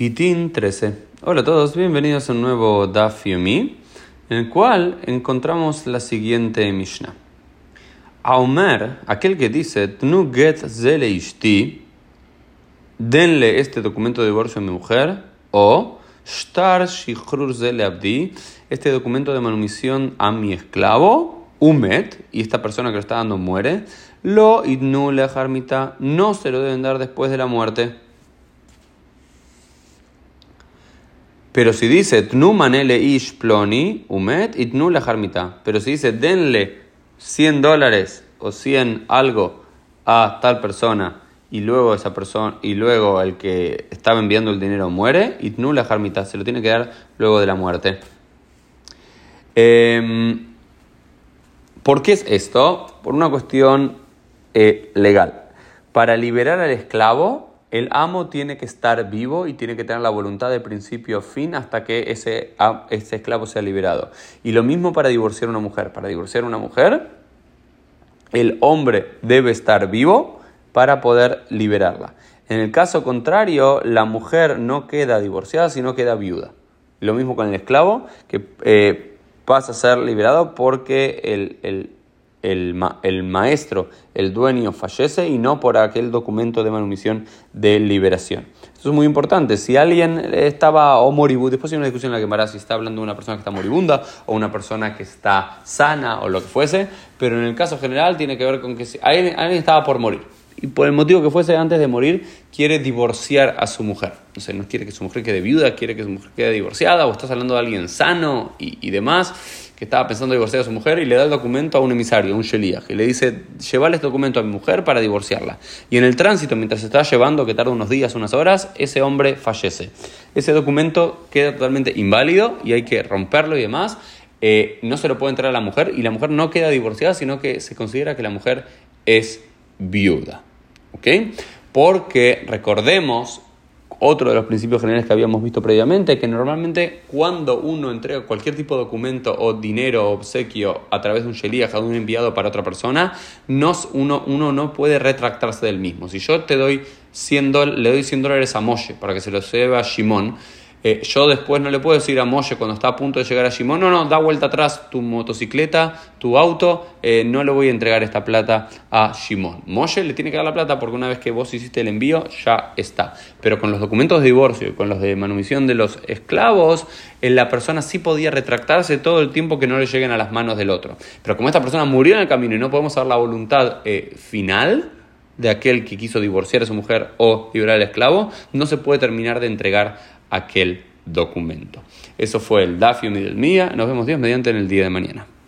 Gitín 13. Hola a todos, bienvenidos a un nuevo Daf Yomi, en el cual encontramos la siguiente Mishnah. Aumer, aquel que dice, Tnu get zele ishti, denle este documento de divorcio a mi mujer, o Shtar shichrur zele abdi, este documento de manumisión a mi esclavo, Umet, y esta persona que lo está dando muere, lo idnu le harmita, no se lo deben dar después de la muerte. Pero si dice tnu manele ish ploni umet itnu la harmita. Pero si dice denle 100 dólares o 100 algo a tal persona y luego esa persona y luego el que estaba enviando el dinero muere itnu la harmita. Se lo tiene que dar luego de la muerte. Em, ¿Por qué es esto? Por una cuestión eh, legal. Para liberar al esclavo el amo tiene que estar vivo y tiene que tener la voluntad de principio a fin hasta que ese, esclavo sea liberado. Y lo mismo para divorciar a una mujer. Para divorciar a una mujer, el hombre debe estar vivo para poder liberarla. En el caso contrario, la mujer no queda divorciada, sino queda viuda. Lo mismo con el esclavo, que eh, pasa a ser liberado porque el el, maestro, el dueño, fallece y no por aquel documento de manumisión de liberación. Esto es muy importante. Si alguien estaba o moribundo, después hay una discusión en la que Mara si está hablando de una persona que está moribunda o una persona que está sana o lo que fuese, pero en el caso general tiene que ver con que si alguien, alguien estaba por morir y por el motivo que fuese antes de morir, quiere divorciar a su mujer. O sea, no quiere que su mujer quede viuda, quiere que su mujer quede divorciada, o estás hablando de alguien sano y, demás que estaba pensando divorciar a su mujer y le da el documento a un emisario, a un sheliach, y le dice, llévale este documento a mi mujer para divorciarla. Y en el tránsito, mientras se está llevando, que tarda unos días, unas horas, ese hombre fallece. Ese documento queda totalmente inválido y hay que romperlo y demás. Eh, no se lo puede entrar a la mujer y la mujer no queda divorciada, sino que se considera que la mujer es viuda. ¿Ok? Porque recordemos otro de los principios generales que habíamos visto previamente, que normalmente cuando uno entrega cualquier tipo de documento o dinero o obsequio a través de un sheliach, de un enviado para otra persona, uno, uno no puede retractarse del mismo. Si yo te doy 100 le doy 100 dólares a Moshe para que se lo lleve a Shimon, eh, yo después no le puedo decir a Moshe cuando está a punto de llegar a Shimon, no, no, da vuelta atrás tu motocicleta, tu auto, eh, no le voy a entregar esta plata a Shimon. Moshe le tiene que dar la plata porque una vez que vos hiciste el envío ya está. Pero con los documentos de divorcio y con los de manumisión de los esclavos, eh, la persona sí podía retractarse todo el tiempo que no le lleguen a las manos del otro. Pero como esta persona murió en el camino y no podemos dar la voluntad final, de aquel que quiso divorciar a su mujer o liberar al esclavo, no se puede terminar de entregar aquel documento. Eso fue el del Mía. Nos vemos Dios mediante en el día de mañana.